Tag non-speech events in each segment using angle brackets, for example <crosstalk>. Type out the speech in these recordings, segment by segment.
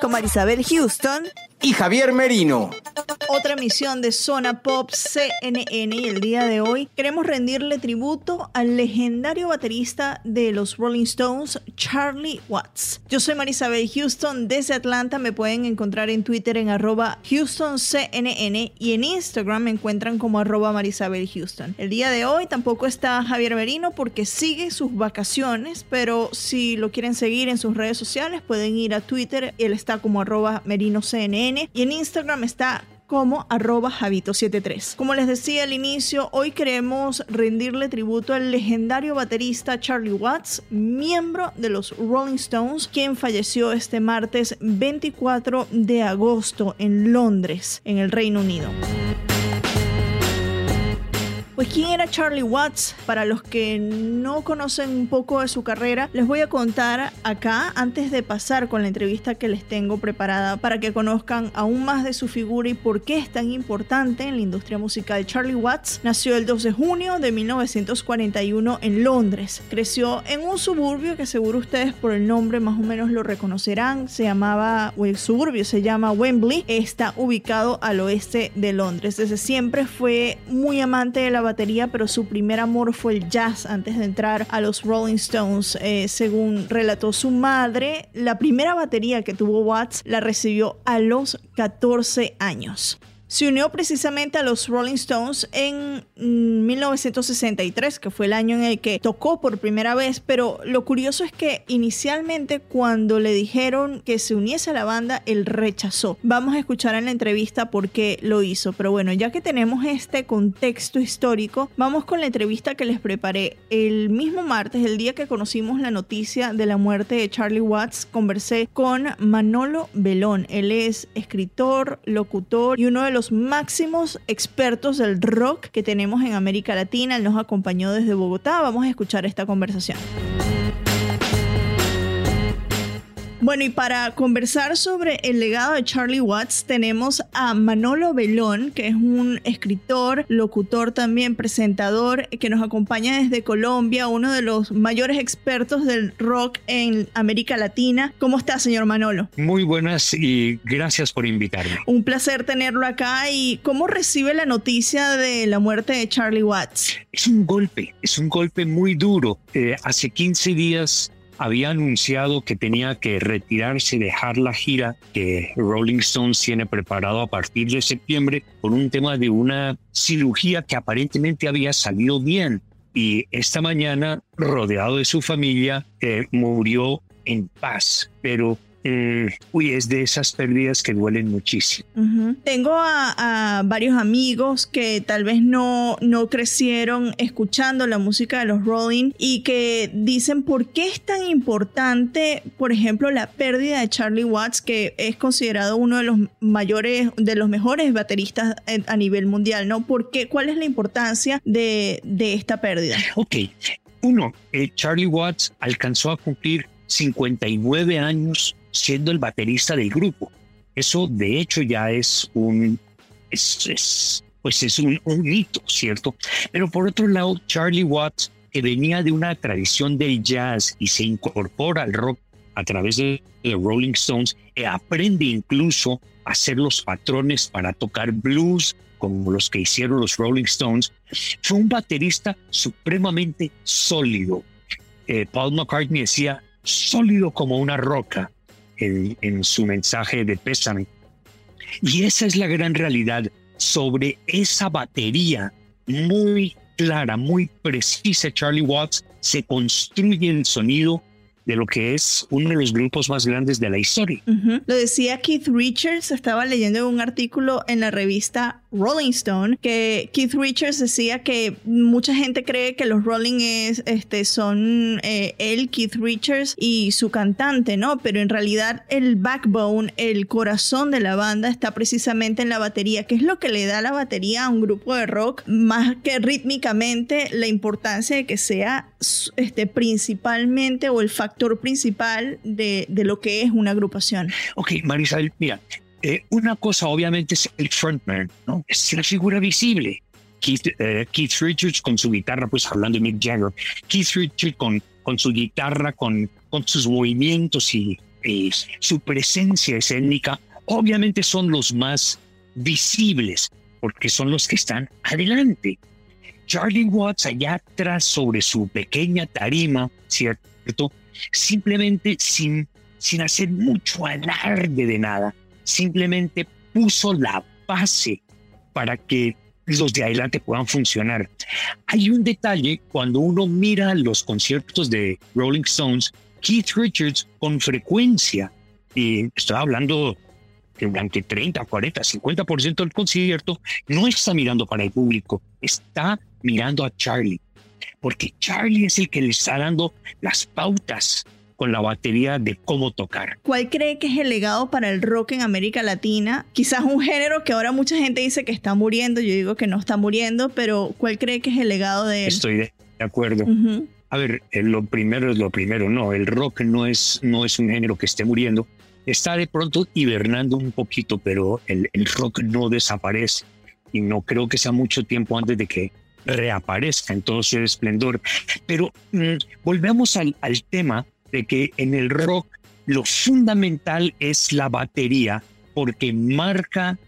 con Marisabel Houston y Javier Merino. Otra emisión de Zona Pop CNN y el día de hoy queremos rendirle tributo al legendario baterista de los Rolling Stones, Charlie Watts. Yo soy Marisabel Houston desde Atlanta, me pueden encontrar en Twitter en arroba HoustonCNN y en Instagram me encuentran como arroba Marisabel Houston. El día de hoy tampoco está Javier Merino porque sigue sus vacaciones, pero si lo quieren seguir en sus redes sociales pueden ir a Twitter, él está como arroba MerinoCNN y en Instagram está como arroba Javito73. Como les decía al inicio, hoy queremos rendirle tributo al legendario baterista Charlie Watts, miembro de los Rolling Stones, quien falleció este martes 24 de agosto en Londres, en el Reino Unido. Pues quién era Charlie Watts, para los que no conocen un poco de su carrera, les voy a contar acá antes de pasar con la entrevista que les tengo preparada para que conozcan aún más de su figura y por qué es tan importante en la industria musical. Charlie Watts nació el 2 de junio de 1941 en Londres. Creció en un suburbio que seguro ustedes por el nombre más o menos lo reconocerán. Se llamaba, o el suburbio se llama Wembley. Está ubicado al oeste de Londres. Desde siempre fue muy amante de la batería, pero su primer amor fue el jazz antes de entrar a los Rolling Stones. Eh, según relató su madre, la primera batería que tuvo Watts la recibió a los 14 años. Se unió precisamente a los Rolling Stones en mm, 1963, que fue el año en el que tocó por primera vez, pero lo curioso es que inicialmente cuando le dijeron que se uniese a la banda, él rechazó. Vamos a escuchar en la entrevista por qué lo hizo, pero bueno, ya que tenemos este contexto histórico, vamos con la entrevista que les preparé. El mismo martes, el día que conocimos la noticia de la muerte de Charlie Watts, conversé con Manolo Belón. Él es escritor, locutor y uno de los máximos expertos del rock que tenemos en América Latina. Él nos acompañó desde Bogotá. Vamos a escuchar esta conversación. Bueno, y para conversar sobre el legado de Charlie Watts tenemos a Manolo Belón, que es un escritor, locutor también, presentador, que nos acompaña desde Colombia, uno de los mayores expertos del rock en América Latina. ¿Cómo está, señor Manolo? Muy buenas y gracias por invitarme. Un placer tenerlo acá. ¿Y cómo recibe la noticia de la muerte de Charlie Watts? Es un golpe, es un golpe muy duro. Eh, hace 15 días había anunciado que tenía que retirarse, dejar la gira que Rolling Stones tiene preparado a partir de septiembre por un tema de una cirugía que aparentemente había salido bien. Y esta mañana, rodeado de su familia, eh, murió en paz. Pero eh, uy, es de esas pérdidas que duelen muchísimo. Ujú. Tengo a, a varios amigos que tal vez no, no crecieron escuchando la música de los Rolling y que dicen por qué es tan importante, por ejemplo, la pérdida de Charlie Watts, que es considerado uno de los mayores, de los mejores bateristas a nivel mundial, ¿no? ¿Por qué? ¿Cuál es la importancia de, de esta pérdida? Ok, uno, eh, Charlie Watts alcanzó a cumplir 59 años siendo el baterista del grupo. Eso de hecho ya es un, es, es, pues es un, hito, ¿cierto? Pero por otro lado, Charlie Watts, que venía de una tradición del jazz y se incorpora al rock a través de de Rolling Stones, eh, aprende incluso a hacer los patrones para tocar blues, como los que hicieron los Rolling Stones, fue un baterista supremamente sólido. Eh, Paul McCartney decía, sólido como una roca. En, su mensaje de pésame. Y esa es la gran realidad sobre esa batería muy clara, muy precisa, Charlie Watts, se construye el sonido de lo que es uno de los grupos más grandes de la historia. Lo decía Keith Richards, estaba leyendo un artículo en la revista Rolling Stone que Keith Richards decía que mucha gente cree que los Rolling es, este, son eh, él, Keith Richards y su cantante, ¿no? Pero en realidad el backbone, el corazón de la banda está precisamente en la batería, que es lo que le da la batería a un grupo de rock, más que rítmicamente la importancia de que sea este, principalmente o el factor principal de, de lo que es una agrupación. Ok, Marisabel, mira, eh, una cosa obviamente es el frontman, ¿no? Es la figura visible. Keith, eh, Keith, Richards con su guitarra, pues hablando de Mick Jagger, Keith Richards con, con su guitarra, con, con sus movimientos y, su presencia escénica, obviamente son los más visibles, porque son los que están adelante. Charlie Watts allá atrás sobre su pequeña tarima, ¿cierto? Simplemente sin, sin hacer mucho alarde de nada, simplemente puso la base para que los de adelante puedan funcionar. Hay un detalle cuando uno mira los conciertos de Rolling Stones, Keith Richards con frecuencia, y estoy hablando que durante 30, 40, 50% del concierto, no está mirando para el público, está mirando a Charlie, porque Charlie es el que le está dando las pautas con la batería de cómo tocar. ¿Cuál cree que es el legado para el rock en América Latina? Quizás un género que ahora mucha gente dice que está muriendo, yo digo que no está muriendo, pero ¿cuál cree que es el legado de él? Estoy de acuerdo. A ver, eh, lo primero es lo primero, no, el rock no es, no es un género que esté muriendo, está de pronto hibernando un poquito, pero el, rock no desaparece y no creo que sea mucho tiempo antes de que reaparezca en todo su esplendor. Pero mm, volvemos al, al tema de que en el rock lo fundamental es la batería porque marca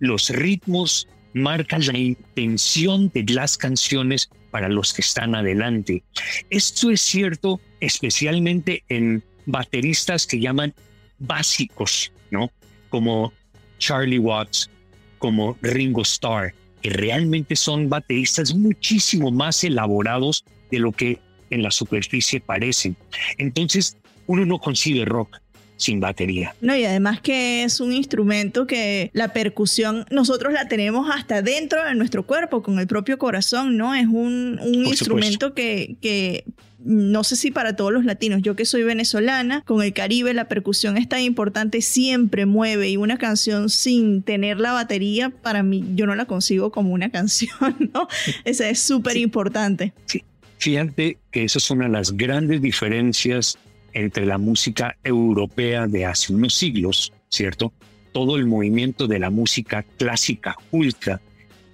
los ritmos, marca la intención de las canciones para los que están adelante. Esto es cierto especialmente en bateristas que llaman básicos, ¿no? Como Charlie Watts, como Ringo Starr, que realmente son bateristas muchísimo más elaborados de lo que en la superficie parecen. Entonces, uno no concibe rock sin batería. No, y además que es un instrumento que la percusión nosotros la tenemos hasta dentro de nuestro cuerpo, con el propio corazón, ¿no? Es un, instrumento que, que no sé si para todos los latinos, yo que soy venezolana, con el Caribe la percusión es tan importante, siempre mueve y una canción sin tener la batería, para mí yo no la consigo como una <laughs> canción, ¿no? Esa es súper importante. Sí, Fíjate que esa es una de las grandes diferencias entre la música europea de hace unos siglos, ¿cierto? Todo el movimiento de la música clásica ultra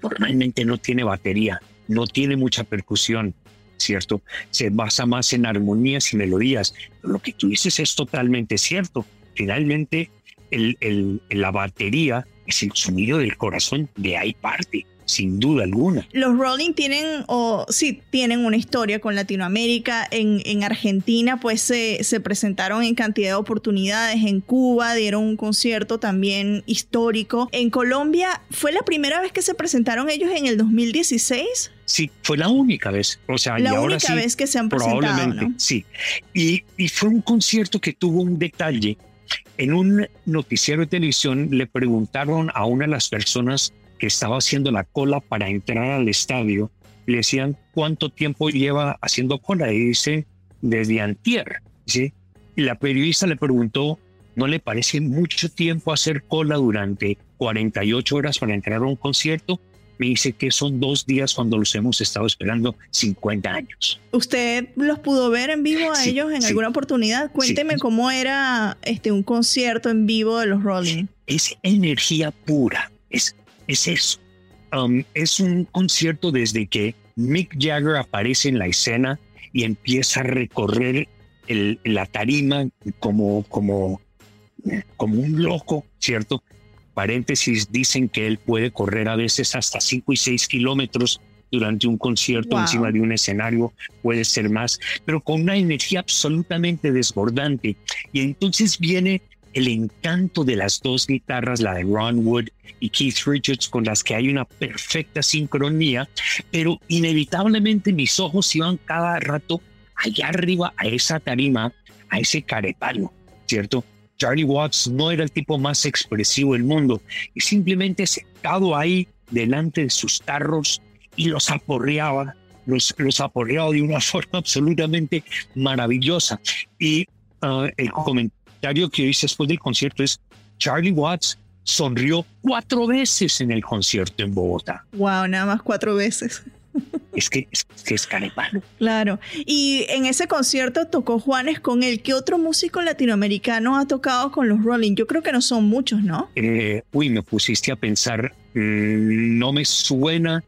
normalmente no tiene batería, no tiene mucha percusión, ¿cierto? Se basa más en armonías y melodías. Lo que tú dices es totalmente cierto. Finalmente, la batería es el sonido del corazón, de ahí parte sin duda alguna. Los Rolling tienen, o sí, tienen una historia con Latinoamérica. En, en Argentina, pues se, se, presentaron en cantidad de oportunidades. En Cuba dieron un concierto también histórico. En Colombia, ¿fue la primera vez que se presentaron ellos en el 2016? Sí, fue la única vez. O sea, la y única ahora vez que se han presentado. Probablemente, sí. Y, y fue un concierto que tuvo un detalle. En un noticiero de televisión le preguntaron a una de las personas que estaba haciendo la cola para entrar al estadio, le decían cuánto tiempo lleva haciendo cola y dice desde antier, ¿sí? Y la periodista le preguntó, ¿no le parece mucho tiempo hacer cola durante 48 horas para entrar a un concierto? Me dice que son dos días cuando los hemos estado esperando 50 años. ¿Usted los pudo ver en vivo a ellos en alguna oportunidad? Cuénteme cómo era este, un concierto en vivo de los Rolling. Es energía pura, es es eso. Um, es un concierto desde que Mick Jagger aparece en la escena y empieza a recorrer la tarima como, como, como un loco, ¿cierto? Paréntesis, dicen que él puede correr a veces hasta 5 y 6 kilómetros durante un concierto encima de un escenario, puede ser más, pero con una energía absolutamente desbordante. Y entonces viene el encanto de las dos guitarras, la de Ron Wood y Keith Richards, con las que hay una perfecta sincronía, pero inevitablemente mis ojos iban cada rato allá arriba a esa tarima, a ese carepalo, ¿cierto? Charlie Watts no era el tipo más expresivo del mundo y simplemente sentado ahí delante de sus tarros y los aporreaba, los, los aporreaba de una <laughs> forma absolutamente maravillosa. Y uh, el comentario que hice después del concierto es, Charlie Watts sonrió cuatro veces en el concierto en Bogotá. Wow, nada más cuatro veces. Es que es, que es. Claro. Y en ese concierto tocó Juanes con él. ¿Qué otro músico latinoamericano ha tocado con los Rolling? Yo creo que no son muchos, ¿no? Eh, uy, me pusiste a pensar. Mm, no me suena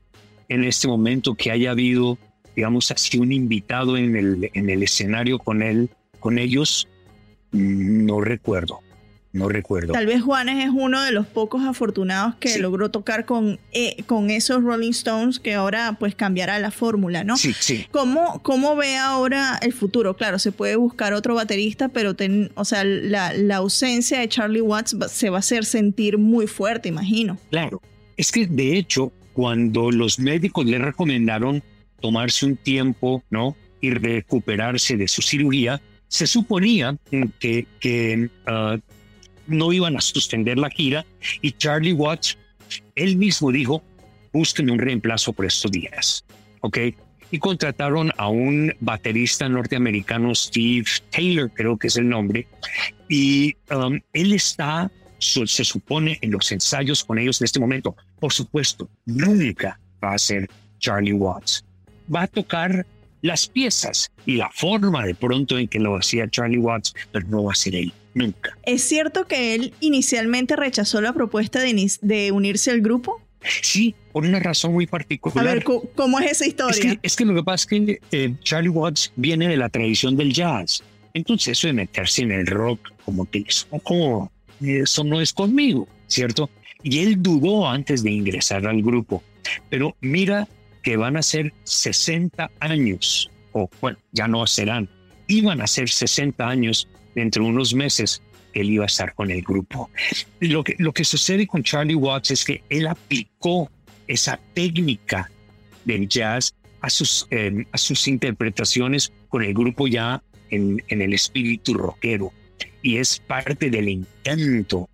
en este momento que haya habido, digamos así, un invitado en el, en el escenario con él, con ellos. No recuerdo. No recuerdo. Tal vez Juanes es uno de los pocos afortunados que logró tocar con, eh, con esos Rolling Stones que ahora pues cambiará la fórmula, ¿no? Sí, sí. ¿Cómo, ¿Cómo ve ahora el futuro? Claro, se puede buscar otro baterista, pero ten, o sea, la, la ausencia de Charlie Watts se va a hacer sentir muy fuerte, imagino. Claro. Es que de hecho, cuando los médicos le recomendaron tomarse un tiempo, ¿no? Y recuperarse de su cirugía, se suponía que, que ah, no iban a suspender la gira y Charlie Watts, él mismo dijo, busquen un reemplazo por estos días, ¿ok? Y contrataron a un baterista norteamericano, Steve Taylor, creo que es el nombre, y um, él está, se supone, en los ensayos con ellos en este momento. Por supuesto, nunca va a ser Charlie Watts. Va a tocar las piezas y la forma de pronto en que lo hacía Charlie Watts, pero no va a ser él nunca. ¿Es cierto que él inicialmente rechazó la propuesta de, unirse al grupo? Sí, por una razón muy particular. A ver, ¿cómo es esa historia? Es que, lo que pasa es que eh, Charlie Watts viene de la tradición del jazz. Entonces eso de meterse en el rock, como que eso, como, eso no es conmigo, ¿cierto? Y él dudó antes de ingresar al grupo. Pero mira que van a ser 60 años, o bueno, ya no serán, iban a ser 60 años dentro de unos meses él iba a estar con el grupo. Lo que, lo que sucede con Charlie Watts es que él aplicó esa técnica del jazz a sus, em, a sus interpretaciones con el grupo ya en, en, el espíritu rockero. Y es parte del encanto,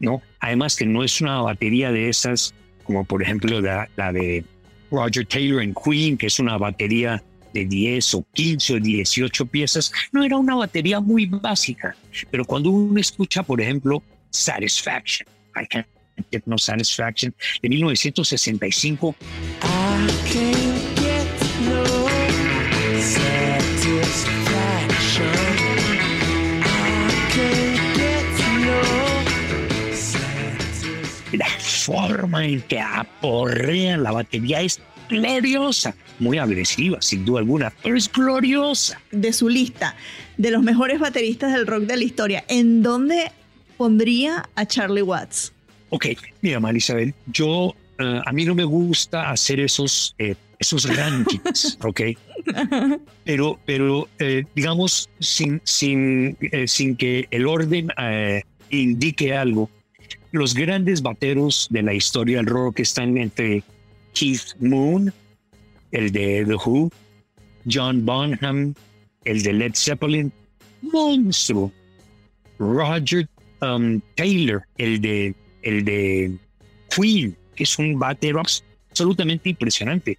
¿no? Además que no es una batería de esas, como por ejemplo la, la de Roger Taylor en Queen, que es una batería de 10 o 15 o 18 piezas, no era una batería muy básica. Pero cuando uno escucha, por ejemplo, Satisfaction, I can't get no satisfaction, de 1965. La forma en que aporrean la batería es gloriosa, muy agresiva, sin duda alguna, pero es gloriosa. De su lista de los mejores bateristas del rock de la historia, ¿en dónde pondría a Charlie Watts? Ok, mira, Marisabel, yo, eh, a mí no me gusta hacer esos, eh, esos rankings, <laughs> ok, pero, pero eh, digamos, sin, sin, sin que el orden indique algo, los grandes bateros de la historia del rock están entre Keith Moon, el de The Who, John Bonham, el de Led Zeppelin, monstruo. Roger um, Taylor, el de, el de Queen, que es un batero absolutamente impresionante.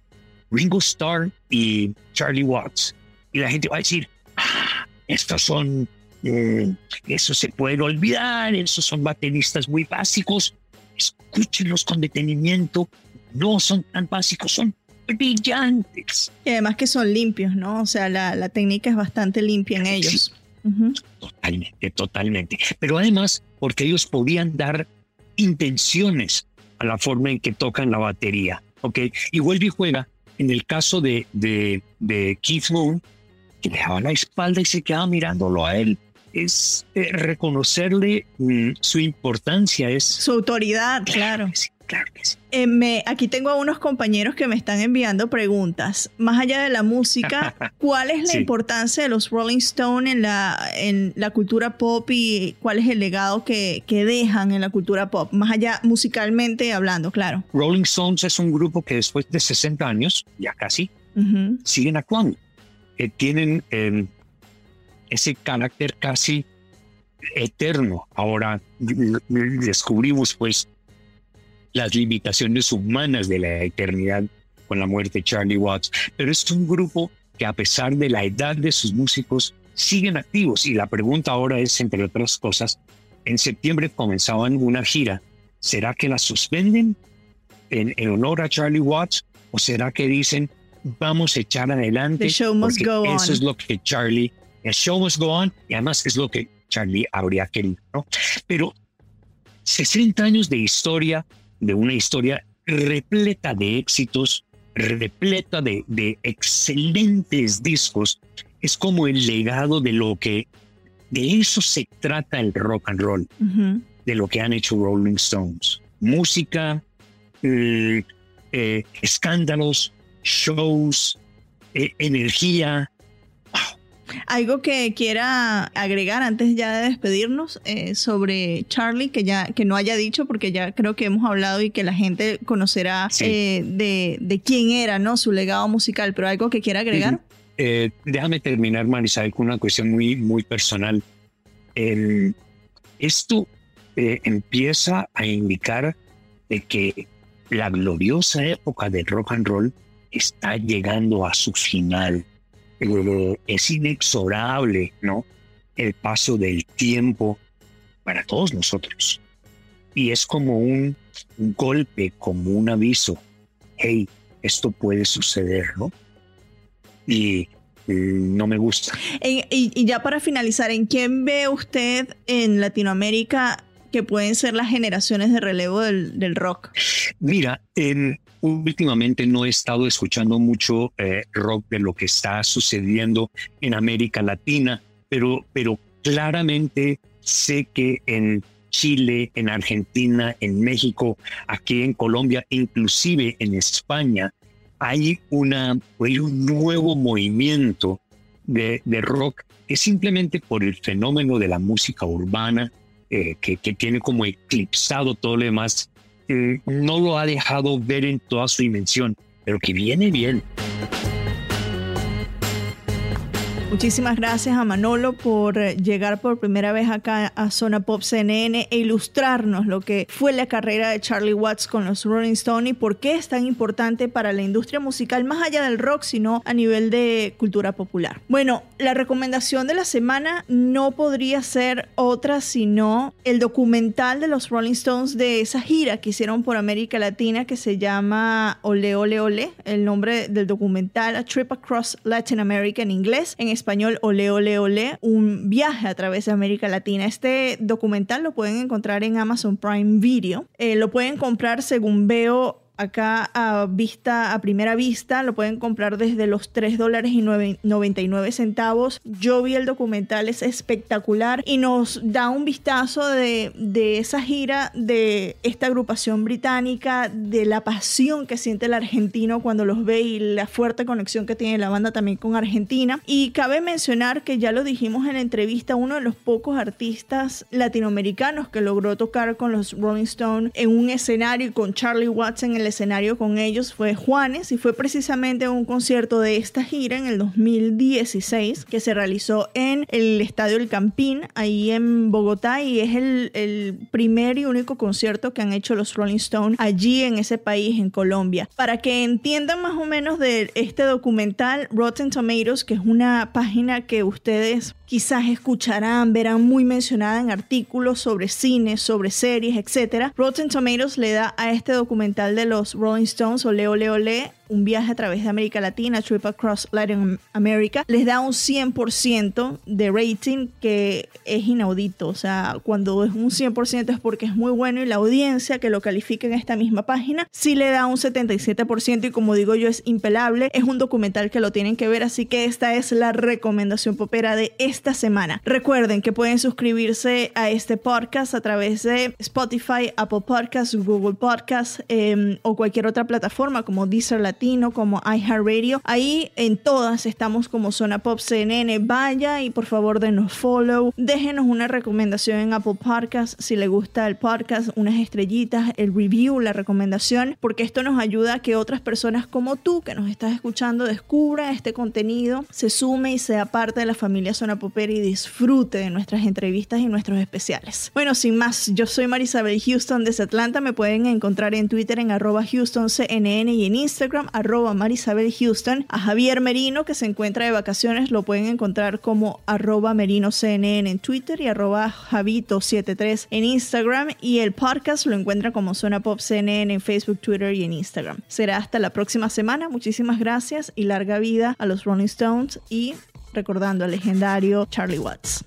Ringo Starr y Charlie Watts. Y la gente va a decir, ah, estos son, eh, eso se puede olvidar, esos son bateristas muy básicos. Escúchenlos con detenimiento no son tan básicos, son brillantes. Y además que son limpios, ¿no? O sea, la, técnica es bastante limpia en ellos. Totalmente, totalmente. Pero además, porque ellos podían dar intenciones a la forma en que tocan la batería, ¿ok? Y vuelve y juega. En el caso de, de, de Keith Moon, que le daba la espalda y se quedaba mirándolo a él es eh, reconocerle mm, su importancia, es su autoridad, claro. Claro que sí. Eh, me, aquí tengo a unos compañeros que me están enviando preguntas. Más allá de la música, <laughs> ¿cuál es la Sí. importancia de los Rolling Stone en la, en la cultura pop y cuál es el legado que, que dejan en la cultura pop? Más allá musicalmente hablando, claro. Rolling Stones es un grupo que después de 60 años, ya casi, siguen actuando. Eh, tienen eh, ese carácter casi eterno. Ahora descubrimos pues las limitaciones humanas de la eternidad con la muerte de Charlie Watts, pero es un grupo que a pesar de la edad de sus músicos siguen activos. Y la pregunta ahora es, entre otras cosas, en septiembre comenzaban una gira, ¿será que la suspenden en, en honor a Charlie Watts o será que dicen vamos a echar adelante The show must porque go eso es lo que Charlie, el show must go on y además es lo que Charlie habría querido, ¿no? Pero 60 años de historia, de una historia repleta de éxitos, repleta de, de excelentes discos, es como el legado de lo que, de eso se trata el rock and roll, de lo que han hecho Rolling Stones. Música, eh, eh, escándalos, shows, eh, energía. Algo que quiera agregar antes ya de despedirnos eh, sobre Charlie, que ya que no haya dicho, porque ya creo que hemos hablado y que la gente conocerá Sí. eh, de, de quién era, ¿no? Su legado musical, pero algo que quiera agregar. Eh, déjame terminar, Marisabel, con una cuestión muy, muy personal. El- esto empieza a indicar de que la gloriosa época del rock and roll está llegando a su final. Eh, es inexorable, ¿no? El paso del tiempo para todos nosotros. Y es como un, golpe, como un aviso. Hey, esto puede suceder, ¿no? y mm, no me gusta. Y, y ya para finalizar, ¿en quién ve usted en Latinoamérica que pueden ser las generaciones de relevo del, del rock? Mira, en- últimamente no he estado escuchando mucho eh, rock de lo que está sucediendo en América Latina, pero, pero claramente sé que en Chile, en Argentina, en México, aquí en Colombia, inclusive en España, hay, una, hay un nuevo movimiento de, de rock que simplemente por el fenómeno de la música urbana, eh, que, que tiene como eclipsado todo lo demás, no lo ha dejado ver en toda su dimensión, pero que viene bien. Muchísimas gracias a Manolo por eh, llegar por primera vez acá a Zona Pop CNN e ilustrarnos lo que fue la carrera de Charlie Watts con los Rolling Stones y por qué es tan importante para la industria musical, más allá del rock, sino a nivel de cultura popular. Bueno, la recomendación de la semana no podría ser otra sino el documental de los Rolling Stones de esa gira que hicieron por América Latina que se llama Ole Ole Ole, el nombre del documental A Trip Across Latin America en inglés, en Ole Ole Ole, un viaje a través de América Latina. Este documental lo pueden encontrar en Amazon Prime Video. Eh, lo pueden comprar según veo acá a vista, a primera vista, lo pueden comprar desde los 3 dólares y nueve- 99 centavos. Yo vi el documental, es espectacular y nos da un vistazo de, de esa gira de esta agrupación británica, de la pasión que siente el argentino cuando los ve y la fuerte conexión que tiene la banda también con Argentina. Y cabe mencionar que ya lo dijimos en la entrevista, uno de los pocos artistas latinoamericanos que logró tocar con los Rolling Stones en un escenario con Charlie Watts en el escenario con ellos fue Juanes y fue precisamente un concierto de esta gira en el 2016 que se realizó en el Estadio El Campín, ahí en Bogotá y es el, el primer y único concierto que han hecho los Rolling Stones allí en ese país, en Colombia. Para que entiendan más o menos de este documental, Rotten Tomatoes, que es una página que ustedes quizás escucharán, verán muy mencionada en artículos sobre cine, sobre series, etc. Rotten Tomatoes le da a este documental de los Rolling Stones, Ole Ole Ole, un viaje a través de América Latina, Trip Across Latin America, les da un 100% de rating que es inaudito. O sea, cuando es un 100% es porque es muy bueno y la audiencia que lo califica en esta misma página sí le da un 77% y como digo yo es impelable. Es un documental que lo tienen que ver, así que esta es la recomendación popera de esta semana. Recuerden que pueden suscribirse a este podcast a través de Spotify, Apple Podcasts, Google Podcasts em, o cualquier otra plataforma como Deezer Como iHeartRadio. Ahí en todas estamos como Zona Pop CNN. Vaya y por favor denos follow. Déjenos una recomendación en Apple Podcasts si le gusta el podcast, unas estrellitas, el review, la recomendación, porque esto nos ayuda a que otras personas como tú que nos estás escuchando descubran este contenido, se sume y sea parte de la familia Zona Popera y disfrute de nuestras entrevistas y nuestros especiales. Bueno, sin más, yo soy Marisabel Houston desde Atlanta. Me pueden encontrar en Twitter en arroba HoustonCNN y en Instagram arroba Marisabel Houston. A Javier Merino, que se encuentra de vacaciones, lo pueden encontrar como arroba MerinoCNN en Twitter y arroba Javito73 en Instagram. Y el podcast lo encuentra como Zona Pop CNN en Facebook, Twitter y en Instagram. Será hasta la próxima semana. Muchísimas gracias y larga vida a los Rolling Stones y recordando al legendario Charlie Watts.